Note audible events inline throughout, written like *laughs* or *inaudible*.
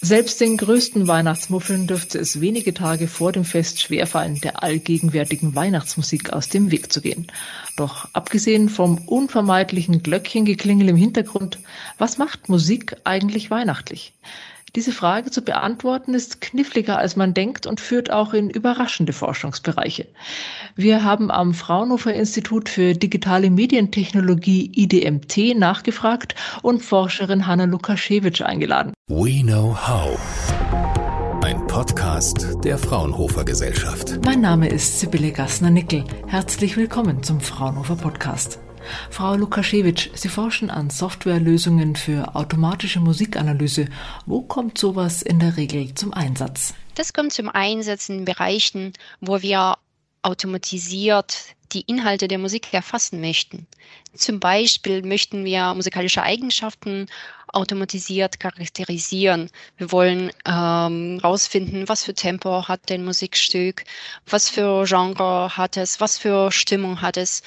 Selbst den größten Weihnachtsmuffeln dürfte es wenige Tage vor dem Fest schwerfallen, der allgegenwärtigen Weihnachtsmusik aus dem Weg zu gehen. Doch abgesehen vom unvermeidlichen Glöckchengeklingel im Hintergrund, was macht Musik eigentlich weihnachtlich? Diese Frage zu beantworten ist kniffliger, als man denkt und führt auch in überraschende Forschungsbereiche. Wir haben am Fraunhofer Institut für digitale Medientechnologie IDMT nachgefragt und Forscherin Hanna Lukaschewitsch eingeladen. We Know How. Ein Podcast der Fraunhofer Gesellschaft. Mein Name ist Sibylle Gassner-Nickel. Herzlich willkommen zum Fraunhofer Podcast. Frau Lukaschewitsch, Sie forschen an Softwarelösungen für automatische Musikanalyse. Wo kommt sowas in der Regel zum Einsatz? Das kommt zum Einsatz in Bereichen, wo wir automatisiert die Inhalte der Musik erfassen möchten. Zum Beispiel möchten wir musikalische Eigenschaften automatisiert charakterisieren. Wir wollen ähm, was für Tempo hat ein Musikstück, was für Genre hat es, was für Stimmung hat es.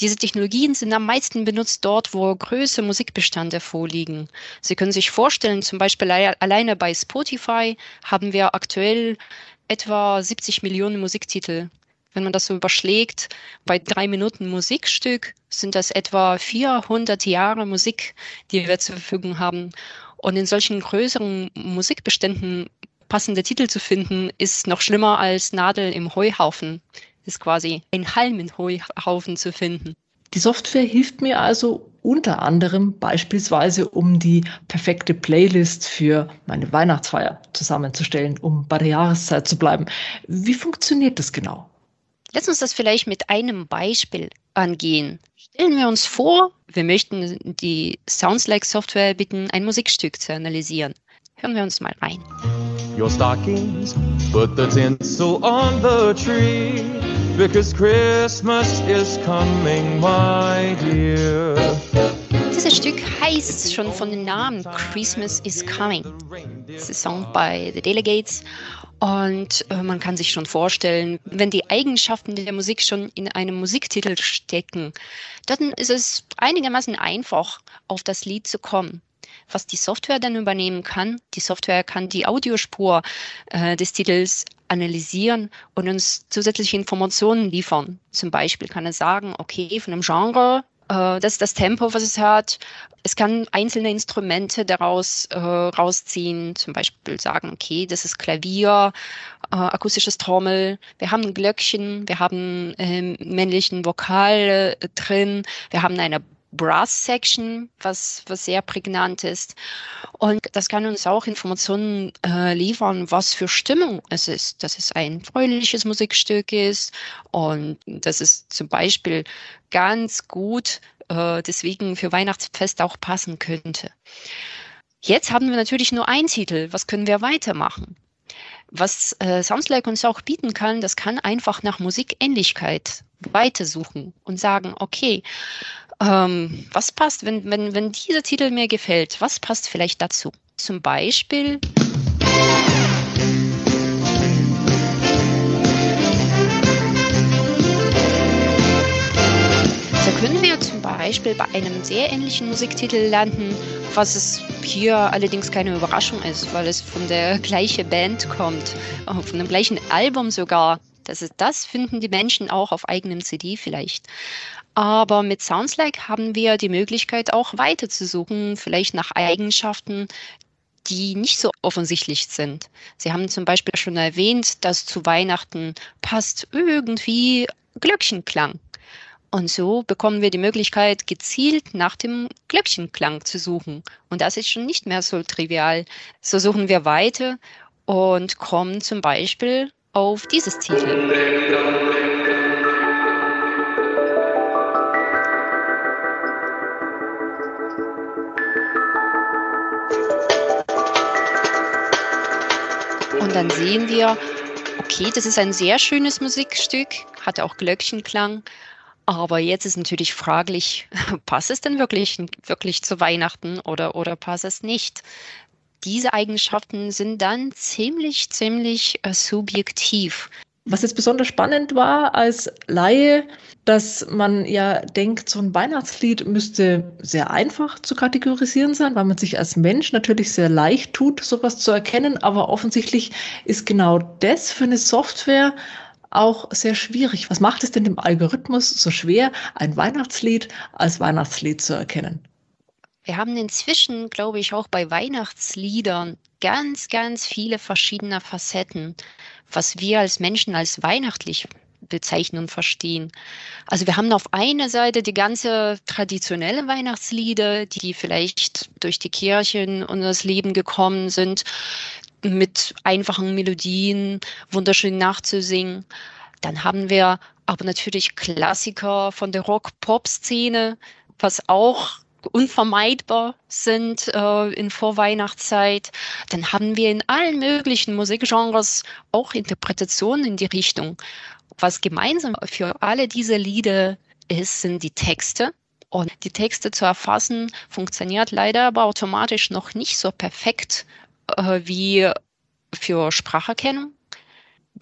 Diese Technologien sind am meisten benutzt dort, wo größere Musikbestände vorliegen. Sie können sich vorstellen, zum Beispiel alleine bei Spotify haben wir aktuell etwa 70 Millionen Musiktitel. Wenn man das so überschlägt, bei drei Minuten Musikstück sind das etwa 400 Jahre Musik, die wir zur Verfügung haben. Und in solchen größeren Musikbeständen passende Titel zu finden, ist noch schlimmer als Nadel im Heuhaufen ist quasi ein Halm in Heuhaufen zu finden. Die Software hilft mir also unter anderem beispielsweise, um die perfekte Playlist für meine Weihnachtsfeier zusammenzustellen, um bei der Jahreszeit zu bleiben. Wie funktioniert das genau? Lass uns das vielleicht mit einem Beispiel angehen. Stellen wir uns vor, wir möchten die Sounds Like Software bitten, ein Musikstück zu analysieren. Hören wir uns mal rein. Your stockings, put the tinsel on the tree, because Christmas is coming, my dear. Dieses Stück heißt schon von dem Namen Christmas is Coming. Das ist Song bei The Delegates und äh, man kann sich schon vorstellen, wenn die Eigenschaften der Musik schon in einem Musiktitel stecken, dann ist es einigermaßen einfach, auf das Lied zu kommen was die Software dann übernehmen kann. Die Software kann die Audiospur äh, des Titels analysieren und uns zusätzliche Informationen liefern. Zum Beispiel kann es sagen, okay, von einem Genre, äh, das ist das Tempo, was es hat. Es kann einzelne Instrumente daraus äh, rausziehen, zum Beispiel sagen, okay, das ist Klavier, äh, akustisches Trommel, wir haben ein Glöckchen, wir haben ähm, männlichen Vokal äh, drin, wir haben eine Brass Section, was, was sehr prägnant ist. Und das kann uns auch Informationen äh, liefern, was für Stimmung es ist. Dass es ein fröhliches Musikstück ist und dass es zum Beispiel ganz gut äh, deswegen für Weihnachtsfest auch passen könnte. Jetzt haben wir natürlich nur einen Titel. Was können wir weitermachen? Was äh, Soundslike uns auch bieten kann, das kann einfach nach Musikähnlichkeit weitersuchen und sagen, okay, ähm, was passt, wenn, wenn, wenn dieser Titel mir gefällt, was passt vielleicht dazu? Zum Beispiel. Da können wir zum Beispiel bei einem sehr ähnlichen Musiktitel landen, was es hier allerdings keine Überraschung ist, weil es von der gleichen Band kommt, äh, von dem gleichen Album sogar. Das, ist, das finden die Menschen auch auf eigenem CD vielleicht. Aber mit Soundslike haben wir die Möglichkeit auch weiter zu suchen, vielleicht nach Eigenschaften, die nicht so offensichtlich sind. Sie haben zum Beispiel schon erwähnt, dass zu Weihnachten passt irgendwie Glöckchenklang. Und so bekommen wir die Möglichkeit, gezielt nach dem Glöckchenklang zu suchen. Und das ist schon nicht mehr so trivial. So suchen wir weiter und kommen zum Beispiel auf dieses Titel. Und dann sehen wir, okay, das ist ein sehr schönes Musikstück, hat auch Glöckchenklang. Aber jetzt ist natürlich fraglich, *laughs* passt es denn wirklich, wirklich zu Weihnachten oder, oder passt es nicht? Diese Eigenschaften sind dann ziemlich, ziemlich äh, subjektiv. Was jetzt besonders spannend war als Laie, dass man ja denkt, so ein Weihnachtslied müsste sehr einfach zu kategorisieren sein, weil man sich als Mensch natürlich sehr leicht tut, sowas zu erkennen. Aber offensichtlich ist genau das für eine Software auch sehr schwierig. Was macht es denn dem Algorithmus so schwer, ein Weihnachtslied als Weihnachtslied zu erkennen? Wir haben inzwischen, glaube ich, auch bei Weihnachtsliedern ganz, ganz viele verschiedene Facetten, was wir als Menschen als weihnachtlich bezeichnen und verstehen. Also wir haben auf einer Seite die ganze traditionelle Weihnachtslieder, die vielleicht durch die Kirchen und das Leben gekommen sind, mit einfachen Melodien, wunderschön nachzusingen. Dann haben wir aber natürlich Klassiker von der Rock-Pop-Szene, was auch unvermeidbar sind äh, in Vorweihnachtszeit, dann haben wir in allen möglichen Musikgenres auch Interpretationen in die Richtung. Was gemeinsam für alle diese Lieder ist, sind die Texte. Und die Texte zu erfassen funktioniert leider aber automatisch noch nicht so perfekt äh, wie für Spracherkennung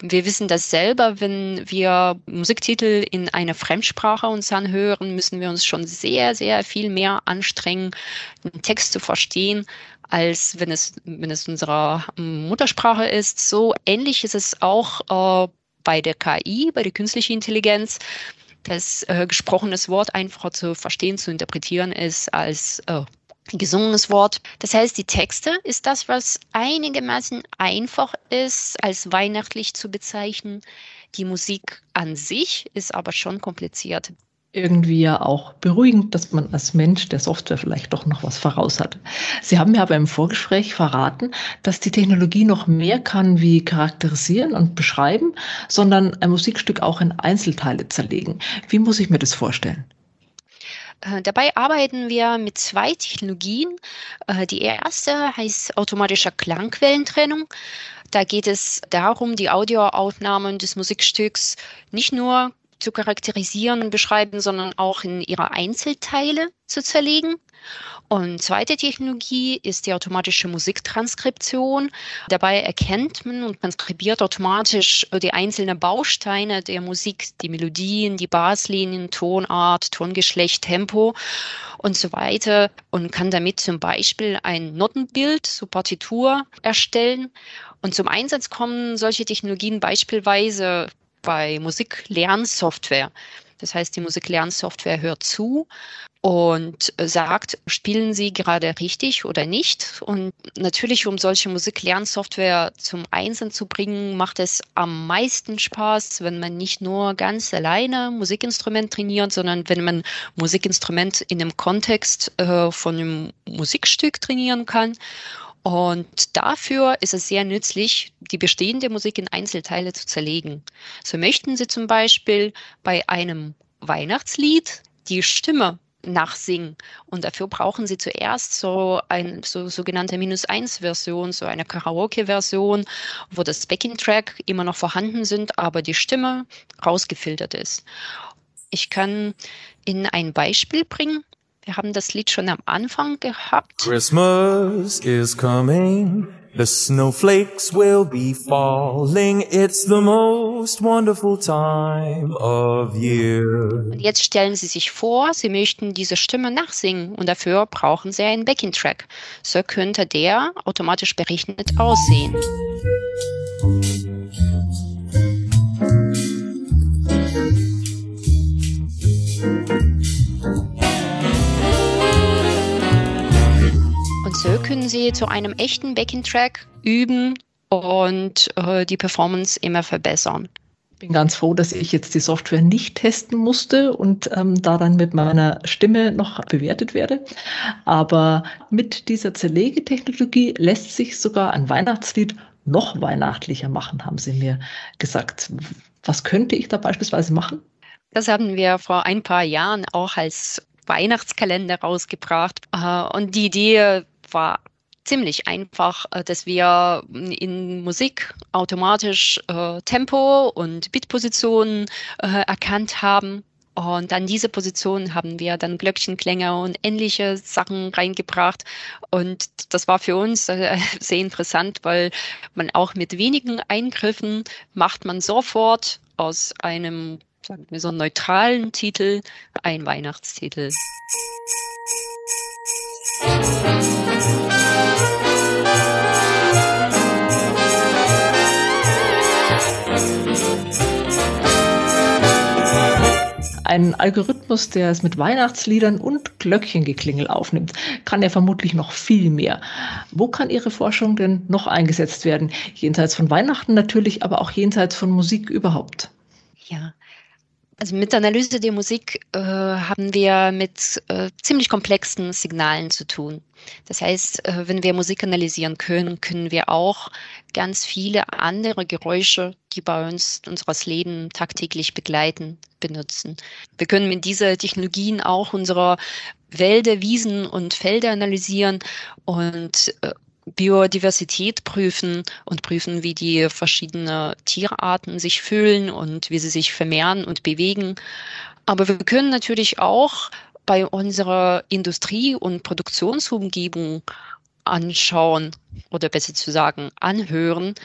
wir wissen das selber, wenn wir Musiktitel in einer Fremdsprache uns anhören, müssen wir uns schon sehr, sehr viel mehr anstrengen, den Text zu verstehen, als wenn es, wenn es unsere Muttersprache ist. So ähnlich ist es auch äh, bei der KI, bei der künstlichen Intelligenz. Das äh, gesprochenes Wort einfacher zu verstehen, zu interpretieren ist als äh, gesungenes Wort. Das heißt, die Texte ist das, was einigermaßen einfach ist, als weihnachtlich zu bezeichnen. Die Musik an sich ist aber schon kompliziert. Irgendwie ja auch beruhigend, dass man als Mensch der Software vielleicht doch noch was voraus hat. Sie haben mir aber im Vorgespräch verraten, dass die Technologie noch mehr kann wie charakterisieren und beschreiben, sondern ein Musikstück auch in Einzelteile zerlegen. Wie muss ich mir das vorstellen? Äh, dabei arbeiten wir mit zwei Technologien. Äh, die erste heißt automatischer Klangquellentrennung. Da geht es darum, die Audioaufnahmen des Musikstücks nicht nur zu charakterisieren und beschreiben, sondern auch in ihre Einzelteile zu zerlegen. Und zweite Technologie ist die automatische Musiktranskription. Dabei erkennt man und transkribiert automatisch die einzelnen Bausteine der Musik, die Melodien, die Basslinien, Tonart, Tongeschlecht, Tempo und so weiter und kann damit zum Beispiel ein Notenbild zur Partitur erstellen. Und zum Einsatz kommen solche Technologien beispielsweise bei Musiklernsoftware. Das heißt, die Musiklernsoftware hört zu und sagt, spielen Sie gerade richtig oder nicht. Und natürlich, um solche Musiklernsoftware zum Einsatz zu bringen, macht es am meisten Spaß, wenn man nicht nur ganz alleine Musikinstrument trainiert, sondern wenn man Musikinstrument in dem Kontext äh, von einem Musikstück trainieren kann. Und dafür ist es sehr nützlich, die bestehende Musik in Einzelteile zu zerlegen. So möchten Sie zum Beispiel bei einem Weihnachtslied die Stimme nachsingen. Und dafür brauchen Sie zuerst so eine so, sogenannte Minus-1-Version, so eine Karaoke-Version, wo das Backing-Track immer noch vorhanden sind, aber die Stimme rausgefiltert ist. Ich kann Ihnen ein Beispiel bringen. Wir haben das Lied schon am Anfang gehabt. Christmas is coming. The snowflakes will be falling. It's the most wonderful time of year. Und jetzt stellen Sie sich vor, Sie möchten diese Stimme nachsingen und dafür brauchen Sie einen Backing-Track. So könnte der automatisch berechnet aussehen. So können Sie zu einem echten Backing-Track üben und äh, die Performance immer verbessern. Ich bin ganz froh, dass ich jetzt die Software nicht testen musste und ähm, da dann mit meiner Stimme noch bewertet werde. Aber mit dieser Zerlegetechnologie lässt sich sogar ein Weihnachtslied noch weihnachtlicher machen, haben Sie mir gesagt. Was könnte ich da beispielsweise machen? Das haben wir vor ein paar Jahren auch als Weihnachtskalender rausgebracht. Äh, und die Idee war ziemlich einfach, äh, dass wir in Musik automatisch äh, Tempo und Bitpositionen äh, erkannt haben Und an diese Position haben wir dann Glöckchenklänge und ähnliche Sachen reingebracht. Und das war für uns äh, *laughs* sehr interessant, weil man auch mit wenigen Eingriffen macht man sofort aus einem, sagen wir so, neutralen Titel einen Weihnachtstitel. Ein Algorithmus, der es mit Weihnachtsliedern und Glöckchengeklingel aufnimmt, kann ja vermutlich noch viel mehr. Wo kann Ihre Forschung denn noch eingesetzt werden? Jenseits von Weihnachten natürlich, aber auch jenseits von Musik überhaupt. Ja, also mit der Analyse der Musik äh, haben wir mit äh, ziemlich komplexen Signalen zu tun. Das heißt, äh, wenn wir Musik analysieren können, können wir auch ganz viele andere Geräusche, die bei uns unseres Leben tagtäglich begleiten, benutzen. Wir können mit dieser Technologien auch unsere Wälder, Wiesen und Felder analysieren und äh, Biodiversität prüfen und prüfen, wie die verschiedenen Tierarten sich fühlen und wie sie sich vermehren und bewegen. Aber wir können natürlich auch bei unserer Industrie- und Produktionsumgebung anschauen oder besser zu sagen anhören,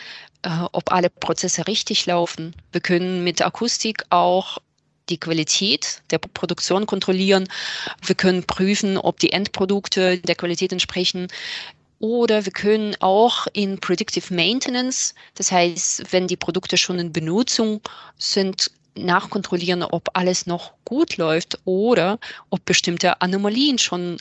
äh, ob alle Prozesse richtig laufen. Wir können mit Akustik auch die Qualität der Produktion kontrollieren. Wir können prüfen, ob die Endprodukte der Qualität entsprechen. Oder wir können auch in Predictive Maintenance, das heißt, wenn die Produkte schon in Benutzung sind, nachkontrollieren, ob alles noch gut läuft oder ob bestimmte Anomalien schon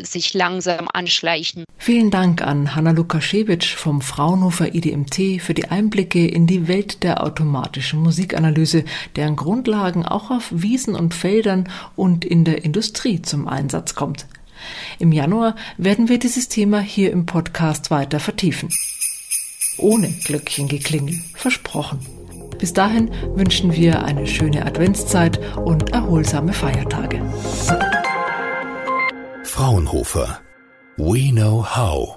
sich langsam anschleichen. Vielen Dank an Hanna Lukaschewitsch vom Fraunhofer IDMT für die Einblicke in die Welt der automatischen Musikanalyse, deren Grundlagen auch auf Wiesen und Feldern und in der Industrie zum Einsatz kommt. Im Januar werden wir dieses Thema hier im Podcast weiter vertiefen. Ohne Glöckchengeklingel, versprochen. Bis dahin wünschen wir eine schöne Adventszeit und erholsame Feiertage. Fraunhofer. We know how.